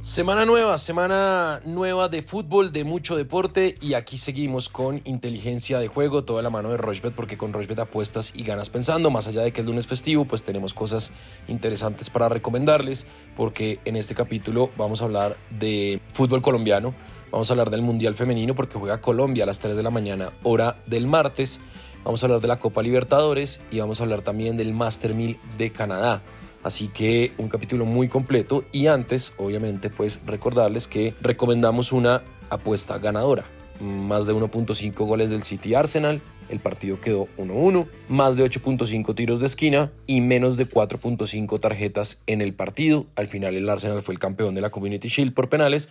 Semana nueva, semana nueva de fútbol, de mucho deporte y aquí seguimos con inteligencia de juego, toda la mano de Rochbet porque con Rochbet apuestas y ganas pensando, más allá de que el lunes festivo, pues tenemos cosas interesantes para recomendarles porque en este capítulo vamos a hablar de fútbol colombiano, vamos a hablar del Mundial Femenino porque juega Colombia a las 3 de la mañana, hora del martes, vamos a hablar de la Copa Libertadores y vamos a hablar también del Master 1000 de Canadá. Así que un capítulo muy completo y antes, obviamente, pues recordarles que recomendamos una apuesta ganadora. Más de 1.5 goles del City Arsenal, el partido quedó 1-1, más de 8.5 tiros de esquina y menos de 4.5 tarjetas en el partido. Al final el Arsenal fue el campeón de la Community Shield por penales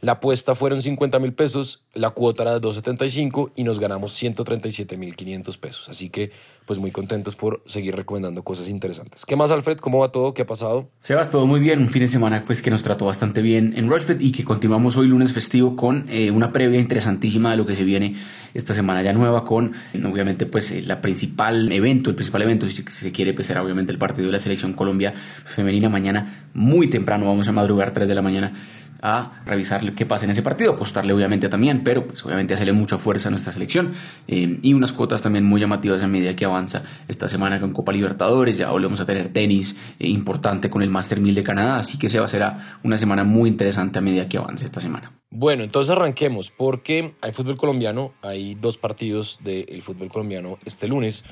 la apuesta fueron 50 mil pesos, la cuota era de 2.75 y nos ganamos 137 mil 500 pesos. Así que, pues muy contentos por seguir recomendando cosas interesantes. ¿Qué más, Alfred? ¿Cómo va todo? ¿Qué ha pasado? Sebas, todo muy bien. Un fin de semana pues que nos trató bastante bien en Rushbet y que continuamos hoy lunes festivo con eh, una previa interesantísima de lo que se viene esta semana ya nueva con, obviamente, pues eh, la principal evento, el principal evento, si se quiere, pues será obviamente el partido de la selección Colombia femenina mañana muy temprano. Vamos a madrugar 3 de la mañana a revisar qué pasa en ese partido, apostarle obviamente también, pero pues obviamente hacerle mucha fuerza a nuestra selección eh, y unas cuotas también muy llamativas a medida que avanza esta semana con Copa Libertadores, ya volvemos a tener tenis eh, importante con el Master 1000 de Canadá, así que se va a ser una semana muy interesante a medida que avance esta semana. Bueno, entonces arranquemos porque hay fútbol colombiano, hay dos partidos del fútbol colombiano este lunes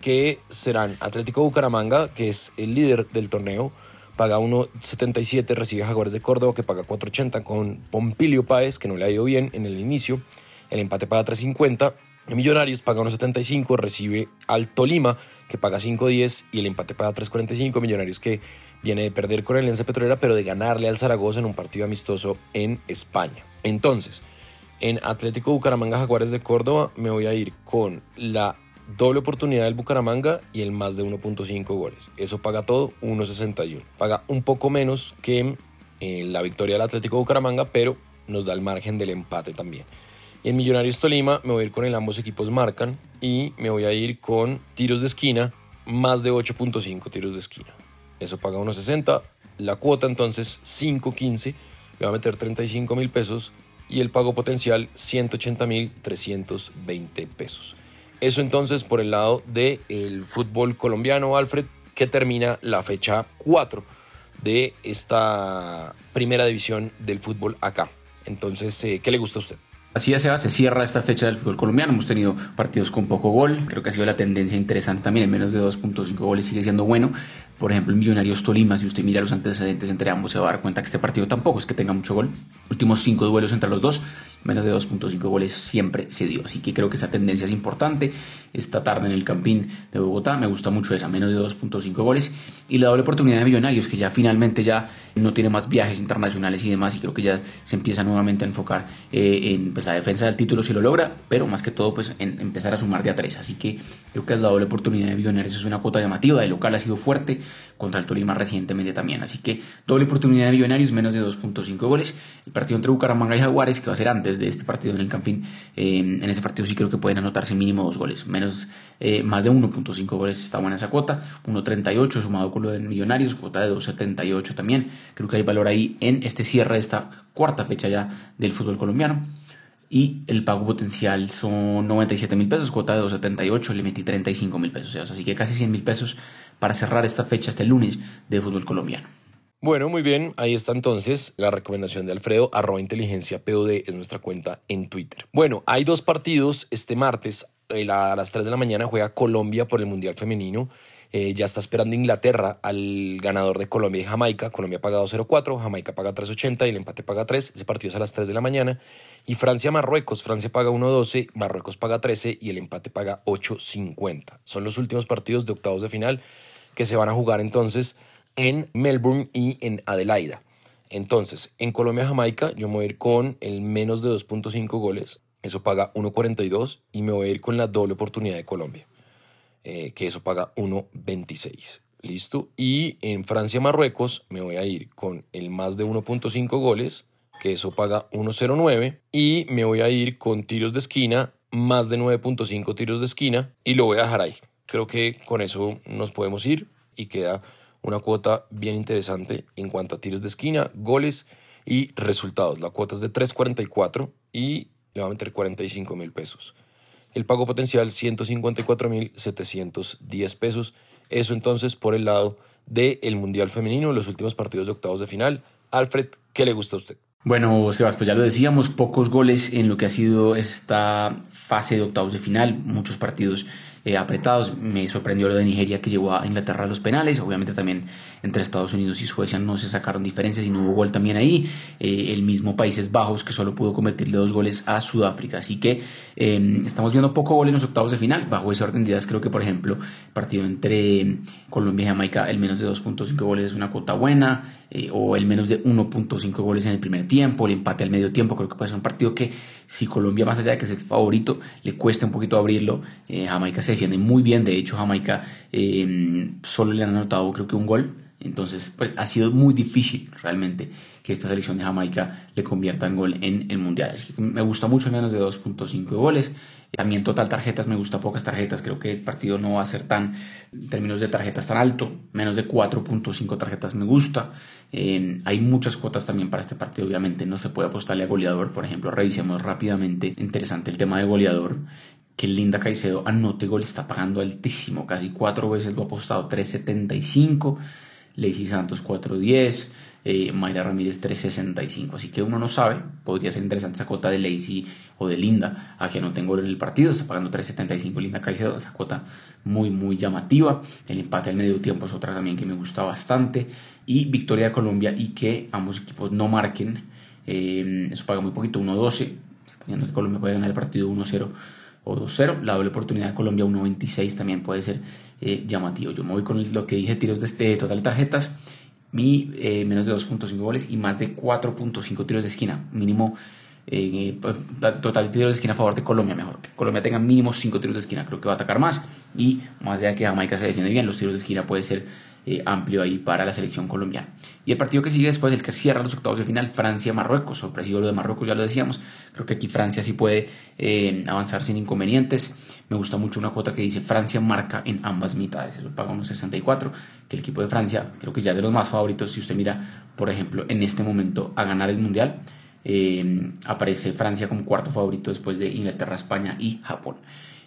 que serán Atlético Bucaramanga, que es el líder del torneo, paga 1.77, recibe Jaguares de Córdoba que paga 4.80 con Pompilio Páez que no le ha ido bien en el inicio, el empate paga 3.50, Millonarios paga 1.75, recibe al Tolima que paga 5.10 y el empate paga 3.45, Millonarios que viene de perder con el Alianza Petrolera pero de ganarle al Zaragoza en un partido amistoso en España. Entonces, en Atlético Bucaramanga Jaguares de Córdoba me voy a ir con la doble oportunidad del Bucaramanga y el más de 1.5 goles. Eso paga todo 1.61. Paga un poco menos que en eh, la victoria del Atlético Bucaramanga, pero nos da el margen del empate también. En Millonarios Tolima me voy a ir con el ambos equipos marcan y me voy a ir con tiros de esquina, más de 8.5 tiros de esquina. Eso paga 1.60. La cuota entonces 5.15. Le va a meter 35 mil pesos y el pago potencial 180 mil 320 pesos. Eso entonces por el lado del fútbol colombiano, Alfred, que termina la fecha 4 de esta primera división del fútbol acá. Entonces, eh, ¿qué le gusta a usted? Así ya se va, se cierra esta fecha del fútbol colombiano. Hemos tenido partidos con poco gol. Creo que ha sido la tendencia interesante también. En menos de 2.5 goles sigue siendo bueno. Por ejemplo, el Millonarios Tolima, si usted mira los antecedentes entre ambos, se va a dar cuenta que este partido tampoco es que tenga mucho gol. Últimos cinco duelos entre los dos, menos de 2.5 goles siempre se dio. Así que creo que esa tendencia es importante. Esta tarde en el Campín de Bogotá me gusta mucho esa, menos de 2.5 goles. Y la doble oportunidad de Millonarios, que ya finalmente ya no tiene más viajes internacionales y demás, y creo que ya se empieza nuevamente a enfocar eh, en pues, la defensa del título si lo logra, pero más que todo pues en empezar a sumar de a tres. Así que creo que la doble oportunidad de Millonarios es una cuota llamativa, de local ha sido fuerte contra el Tolima recientemente también. Así que doble oportunidad de Millonarios, menos de 2.5 goles. El partido entre Bucaramanga y Jaguares, que va a ser antes de este partido en el Campín, eh, en ese partido sí creo que pueden anotarse mínimo dos goles, menos eh, más de 1.5 goles está buena esa cuota, 1.38 sumado con lo de Millonarios, cuota de 2.78 también. Creo que hay valor ahí en este cierre esta cuarta fecha ya del fútbol colombiano y el pago potencial son 97 mil pesos, cuota de 278, le metí 35 mil pesos, así que casi 100 mil pesos para cerrar esta fecha, este lunes de fútbol colombiano. Bueno, muy bien, ahí está entonces la recomendación de Alfredo, arroba inteligencia POD es nuestra cuenta en Twitter. Bueno, hay dos partidos este martes, a las 3 de la mañana juega Colombia por el Mundial Femenino eh, ya está esperando Inglaterra al ganador de Colombia y Jamaica. Colombia paga 2.04, Jamaica paga 3.80 y el empate paga 3. Ese partido es a las 3 de la mañana. Y Francia-Marruecos. Francia paga 1.12, Marruecos paga 13 y el empate paga 8.50. Son los últimos partidos de octavos de final que se van a jugar entonces en Melbourne y en Adelaida. Entonces, en Colombia-Jamaica yo me voy a ir con el menos de 2.5 goles. Eso paga 1.42 y me voy a ir con la doble oportunidad de Colombia. Eh, que eso paga 1.26. ¿Listo? Y en Francia-Marruecos me voy a ir con el más de 1.5 goles, que eso paga 1.09. Y me voy a ir con tiros de esquina, más de 9.5 tiros de esquina, y lo voy a dejar ahí. Creo que con eso nos podemos ir y queda una cuota bien interesante en cuanto a tiros de esquina, goles Y resultados, la cuota es de 3.44 y le va a meter 45 mil pesos. El pago potencial 154 mil 710 pesos. Eso entonces por el lado del Mundial Femenino, los últimos partidos de octavos de final. Alfred, ¿qué le gusta a usted? Bueno, Sebas, pues ya lo decíamos, pocos goles en lo que ha sido esta fase de octavos de final, muchos partidos eh, apretados. Me sorprendió lo de Nigeria que llevó a Inglaterra a los penales. Obviamente también entre Estados Unidos y Suecia no se sacaron diferencias y no hubo gol también ahí. Eh, el mismo Países Bajos que solo pudo convertirle dos goles a Sudáfrica. Así que em, estamos viendo poco gol en los octavos de final. Bajo ese orden de ideas creo que por ejemplo partido entre Colombia y Jamaica el menos de 2.5 goles es una cuota buena. Eh, o el menos de 1.5 goles en el primer tiempo, el empate al medio tiempo, creo que puede ser un partido que si Colombia más allá de que es el favorito, le cuesta un poquito abrirlo, Jamaica se defiende muy bien, de hecho Jamaica eh, solo le han anotado creo que un gol, entonces pues ha sido muy difícil realmente que esta selección de Jamaica le convierta en gol en el Mundial, así que me gusta mucho menos de 2.5 goles, también total tarjetas, me gusta pocas tarjetas, creo que el partido no va a ser tan, en términos de tarjetas tan alto, menos de 4.5 tarjetas me gusta, hay muchas cuotas también para este partido, obviamente. No se puede apostarle a goleador, por ejemplo, revisemos rápidamente, interesante el tema de goleador, que Linda Caicedo anote gol, está pagando altísimo, casi cuatro veces lo ha apostado 3.75, Lacey Santos 4.10, eh, Mayra Ramírez 3.65, así que uno no sabe, podría ser interesante esa cuota de Lacey o de Linda, a que no tengo en el partido, está pagando 3.75 Linda Caicedo, esa cuota muy muy llamativa, el empate al medio tiempo es otra también que me gusta bastante, y victoria de Colombia y que ambos equipos no marquen, eh, eso paga muy poquito, 1.12, suponiendo que Colombia puede ganar el partido 1-0 o 2-0. La doble oportunidad de Colombia 1.26 también puede ser eh, llamativo. Yo me voy con lo que dije, tiros de este total de tarjetas, mi eh, menos de 2.5 goles y más de 4.5 tiros de esquina. Mínimo eh, pues, total tiros de esquina a favor de Colombia, mejor. Que Colombia tenga mínimo 5 tiros de esquina, creo que va a atacar más. Y más allá de que Jamaica se defiende bien, los tiros de esquina puede ser eh, amplio ahí para la selección colombiana. Y el partido que sigue después, el que cierra los octavos de final, Francia-Marruecos. Sorpresivo lo de Marruecos, ya lo decíamos. Creo que aquí Francia sí puede eh, avanzar sin inconvenientes. Me gusta mucho una cuota que dice Francia marca en ambas mitades. Eso paga unos 64. Que el equipo de Francia, creo que ya de los más favoritos. Si usted mira, por ejemplo, en este momento a ganar el mundial. Eh, aparece Francia como cuarto favorito después de Inglaterra, España y Japón.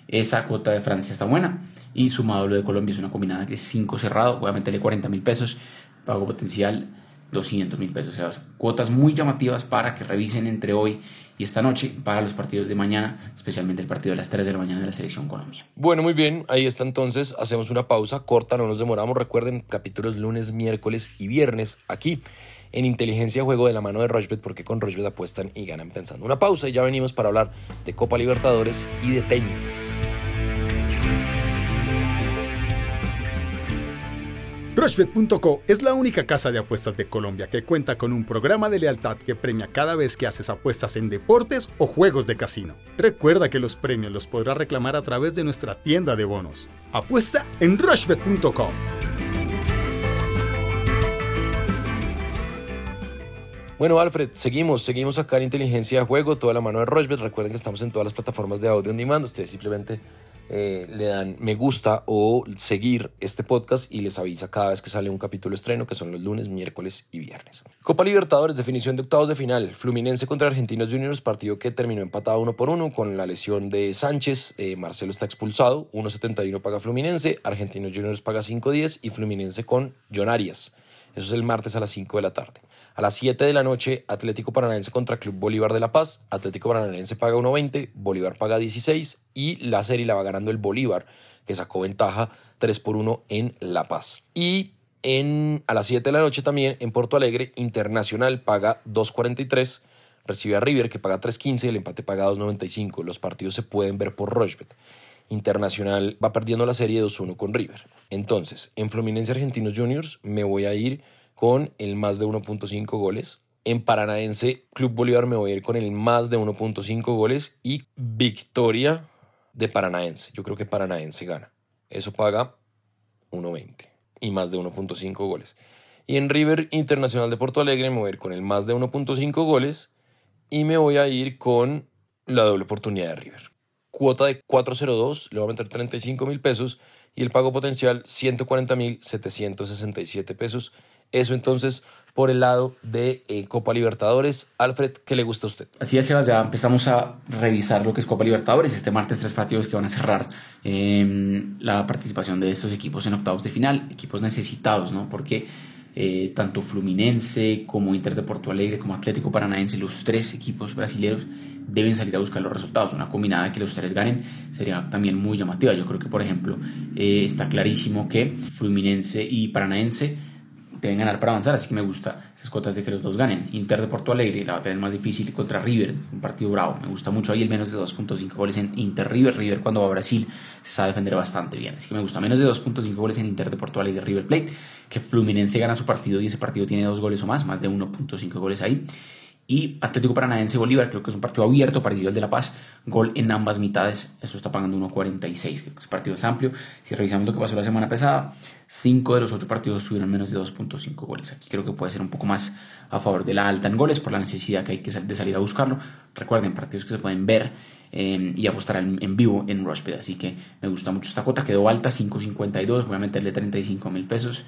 Esa cuota de Francia está buena. Y sumado lo de Colombia es una combinada que es 5 cerrado. Voy a meterle 40 mil pesos. Pago potencial 200 mil pesos. O sea, cuotas muy llamativas para que revisen entre hoy y esta noche para los partidos de mañana, especialmente el partido de las 3 de la mañana de la Selección Colombia. Bueno, muy bien, ahí está entonces, hacemos una pausa corta, no nos demoramos, recuerden, capítulos lunes, miércoles y viernes aquí en Inteligencia Juego de la mano de Rochbet, porque con Rochbet apuestan y ganan pensando. Una pausa y ya venimos para hablar de Copa Libertadores y de tenis. Rushbet.co es la única casa de apuestas de Colombia que cuenta con un programa de lealtad que premia cada vez que haces apuestas en deportes o juegos de casino. Recuerda que los premios los podrás reclamar a través de nuestra tienda de bonos. Apuesta en Rushbet.co. Bueno, Alfred, seguimos, seguimos acá en Inteligencia de Juego, toda la mano de Rushbet. Recuerden que estamos en todas las plataformas de audio on demand. Ustedes simplemente eh, le dan me gusta o seguir este podcast y les avisa cada vez que sale un capítulo estreno, que son los lunes, miércoles y viernes. Copa Libertadores, definición de octavos de final. Fluminense contra Argentinos Juniors, partido que terminó empatado uno por uno con la lesión de Sánchez. Eh, Marcelo está expulsado, 1.71 paga Fluminense, Argentinos Juniors paga 5.10 y Fluminense con John Arias. Eso es el martes a las 5 de la tarde. A las 7 de la noche, Atlético Paranaense contra Club Bolívar de La Paz. Atlético Paranaense paga 1.20, Bolívar paga 16 y la serie la va ganando el Bolívar, que sacó ventaja 3 por 1 en La Paz. Y en, a las 7 de la noche también en Porto Alegre, Internacional paga 2.43, recibe a River que paga 3.15 y el empate paga 2.95. Los partidos se pueden ver por Rochbet. Internacional va perdiendo la serie 2-1 con River. Entonces, en Fluminense Argentinos Juniors me voy a ir con el más de 1.5 goles. En Paranaense, Club Bolívar me voy a ir con el más de 1.5 goles y victoria de Paranaense. Yo creo que Paranaense gana. Eso paga 1.20 y más de 1.5 goles. Y en River Internacional de Porto Alegre me voy a ir con el más de 1.5 goles y me voy a ir con la doble oportunidad de River. Cuota de 4.02, le voy a meter 35 mil pesos y el pago potencial 140 mil 767 pesos eso entonces por el lado de eh, Copa Libertadores. Alfred, ¿qué le gusta a usted? Así es, Sebas, ya empezamos a revisar lo que es Copa Libertadores. Este martes tres partidos que van a cerrar em, la participación de estos equipos en octavos de final, equipos necesitados, ¿no? Porque eh, tanto Fluminense como Inter de Porto Alegre como Atlético Paranaense, los tres equipos brasileños deben salir a buscar los resultados. Una combinada que los tres ganen sería también muy llamativa. Yo creo que, por ejemplo, eh, está clarísimo que Fluminense y Paranaense deben ganar para avanzar, así que me gusta esas cuotas de que los dos ganen. Inter de Porto Alegre la va a tener más difícil contra River, un partido bravo. Me gusta mucho ahí el menos de 2.5 goles en Inter River. River cuando va a Brasil se sabe defender bastante bien, así que me gusta menos de 2.5 goles en Inter de Porto Alegre River Plate, que Fluminense gana su partido y ese partido tiene dos goles o más, más de 1.5 goles ahí y Atlético Paranaense Bolívar, creo que es un partido abierto, partido el de La Paz, gol en ambas mitades, eso está pagando 1.46, creo que ese partido amplio. Si revisamos lo que pasó la semana pasada, 5 de los 8 partidos tuvieron menos de 2.5 goles. Aquí creo que puede ser un poco más a favor de la alta en goles por la necesidad que hay que de salir a buscarlo. Recuerden, partidos que se pueden ver eh, y apostar en, vivo en Rushbet, así que me gusta mucho esta cuota, quedó alta, 5.52, voy a meterle 35 mil pesos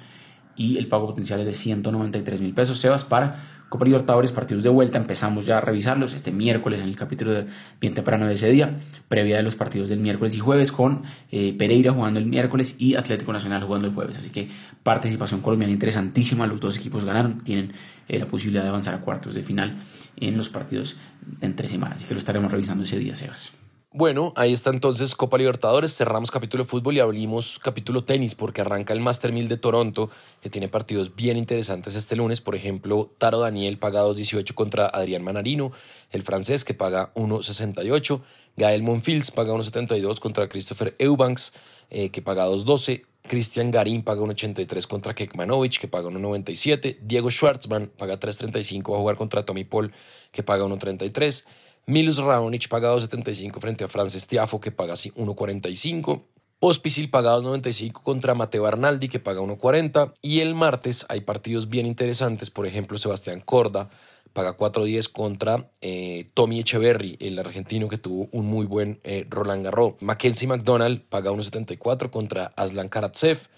y el pago potencial es de 193 mil pesos, Sebas, para Copa Libertadores, partidos de vuelta, empezamos ya a revisarlos este miércoles en el capítulo de bien temprano de ese día, previa de los partidos del miércoles y jueves con eh, Pereira jugando el miércoles y Atlético Nacional jugando el jueves. Así que participación colombiana interesantísima, los dos equipos ganaron, tienen eh, la posibilidad de avanzar a cuartos de final en los partidos entre semanas, así que lo estaremos revisando ese día, Sebas. Bueno, ahí está entonces Copa Libertadores, cerramos capítulo de fútbol y abrimos capítulo tenis porque arranca el Master 1000 de Toronto, que tiene partidos bien interesantes este lunes, por ejemplo, Taro Daniel paga 2.18 contra Adrián Manarino, el francés que paga 1.68, Gael Monfils paga 1.72 contra Christopher Eubanks, eh, que paga 2.12, Cristian Garín paga 1.83 contra Kekmanovic, que paga 1.97, Diego Schwartzman paga 3.35 va a jugar contra Tommy Paul, que paga 1.33, Milus Raonic pagado 75 frente a Frances Tiafo que paga 1.45. Pospisil pagados 95 contra Mateo Arnaldi que paga 1.40 y el martes hay partidos bien interesantes, por ejemplo Sebastián Corda paga 4.10 contra eh, Tommy Echeverry, el argentino que tuvo un muy buen eh, Roland Garros. Mackenzie McDonald paga 1.74 contra Aslan Karatsev.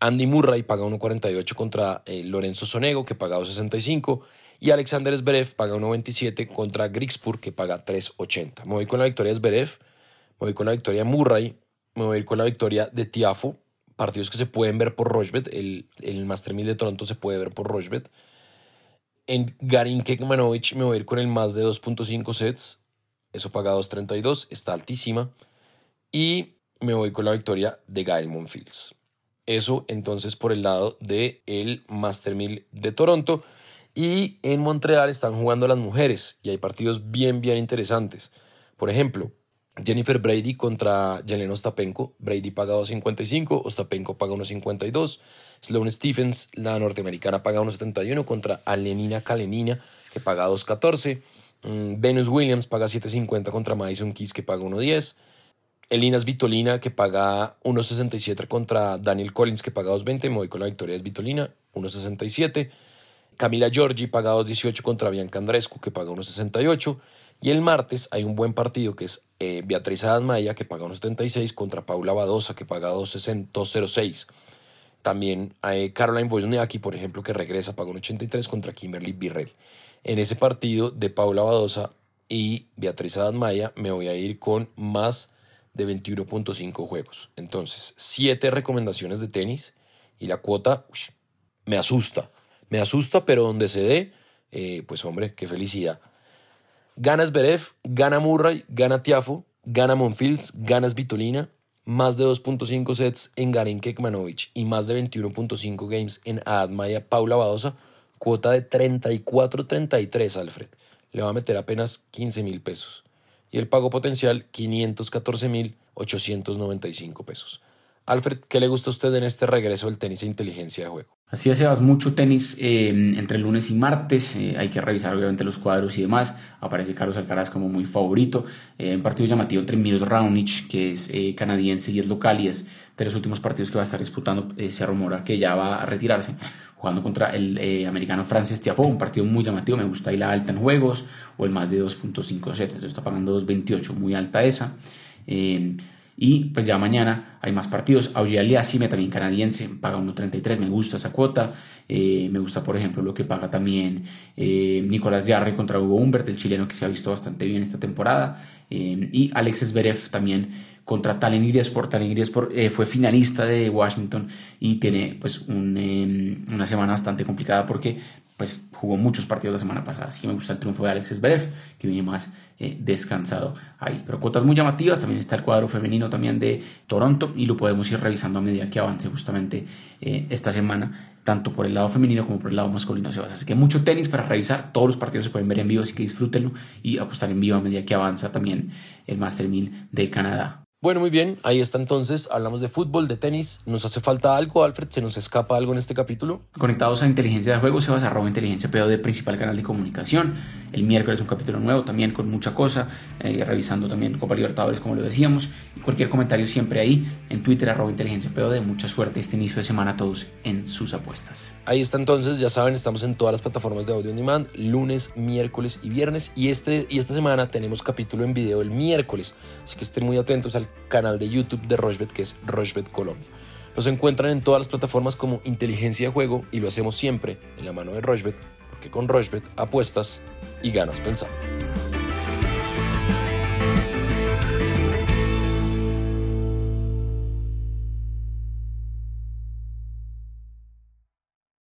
Andy Murray paga 1.48 contra eh, Lorenzo Sonego que paga 2.65 y Alexander Zverev paga 1.27 contra Grigspur, que paga 3.80. Me voy con la victoria de Zverev, me voy con la victoria de Murray, me voy con la victoria de Tiafo. Partidos que se pueden ver por Rochbet. El, el Master 1000 de Toronto se puede ver por Rochbet. En Garin Kekmanovic me voy a ir con el más de 2.5 sets. Eso paga 2.32. Está altísima. Y me voy con la victoria de Gael Monfils. Eso entonces por el lado del el Master 1000 de Toronto. Y en Montreal están jugando las mujeres y hay partidos bien, bien interesantes. Por ejemplo, Jennifer Brady contra Jelena Ostapenko. Brady paga 2.55, Ostapenko paga 1.52. Sloane Stephens, la norteamericana, paga 1.71 contra Alenina Kalenina, que paga 2.14. Mm, Venus Williams paga 7.50 contra Madison Keys, que paga 1.10. Elinas Vitolina, que paga 1.67 contra Daniel Collins, que paga 2.20. Me voy con la victoria de Vitolina, 1.67. Camila Giorgi paga 2.18 contra Bianca Andrescu, que paga 1.68. Y el martes hay un buen partido que es eh, Beatriz Adamaya, que paga 1.76, contra Paula Badosa, que paga 2.06. También hay Caroline Wozniacki, por ejemplo, que regresa, paga 1.83 contra Kimberly Birrell. En ese partido de Paula Badosa y Beatriz Adamaya me voy a ir con más de 21.5 juegos. Entonces, siete recomendaciones de tenis y la cuota me asusta me asusta, pero donde se dé, eh, pues hombre, qué felicidad. Ganas Zverev, gana Murray, gana Tiafo, gana Monfils, ganas Vitolina, más de 2.5 sets en Garin Kekmanovic y más de 21.5 games en Admaya Paula Badosa, cuota de 34.33 Alfred. Le va a meter apenas 15 mil pesos. Y el pago potencial 514 mil 895 pesos. Alfred, ¿qué le gusta a usted en este regreso del tenis e inteligencia de juego? Así es, mucho tenis eh, entre lunes y martes. Eh, hay que revisar obviamente los cuadros y demás. Aparece Carlos Alcaraz como muy favorito. Eh, un partido llamativo entre Milos Raonic, que es canadiense y es local, y es de los últimos partidos que va a estar disputando. se rumora que ya va a retirarse, jugando contra el americano Francis Tiafoe. Un partido muy llamativo. Me gusta ahí la alta en juegos o el más de 2.5 sets. Esto está pagando 2.28, muy alta esa. Y pues ya mañana hay más partidos. Australia también canadiense, paga 1.33, me gusta esa cuota. Eh, me gusta, por ejemplo, lo que paga también eh, Nicolás Yarre contra Hugo Humbert, el chileno que se ha visto bastante bien esta temporada. Eh, y Alexis Zverev también contra Talen Iriesport. Talen Iriesport fue finalista de Washington y tiene pues una semana bastante complicada porque pues jugó muchos partidos la semana pasada, así que me gusta el triunfo de Alexis Zverev, que viene más eh, descansado ahí. Pero cuotas muy llamativas, también está el cuadro femenino también de Toronto y lo podemos ir revisando a medida que avance justamente eh, esta semana, tanto por el lado femenino como por el lado masculino. Así que mucho tenis para revisar, todos los partidos se pueden ver en vivo, así que disfrútenlo y apostar en vivo a medida que avanza también el Master 1000 de Canadá. Bueno, muy bien, ahí está entonces, hablamos de fútbol, de tenis, ¿nos hace falta algo, Alfred? ¿Se nos escapa algo en este capítulo? Conectados a Inteligencia de Juego, se va a Inteligencia de principal canal de comunicación. El miércoles un capítulo nuevo también con mucha cosa, eh, revisando también Copa Libertadores como lo decíamos. Cualquier comentario siempre ahí en Twitter arroba Inteligencia de Mucha suerte este inicio de semana a todos en sus apuestas. Ahí está entonces, ya saben, estamos en todas las plataformas de audio on demand, lunes, miércoles y viernes. Y, este, y esta semana tenemos capítulo en video el miércoles, así que estén muy atentos al canal de YouTube de Rochbet, que es Rochbet Colombia. Los encuentran en todas las plataformas como Inteligencia de Juego y lo hacemos siempre en la mano de Rochbet, porque con Rochbet apuestas y ganas pensando.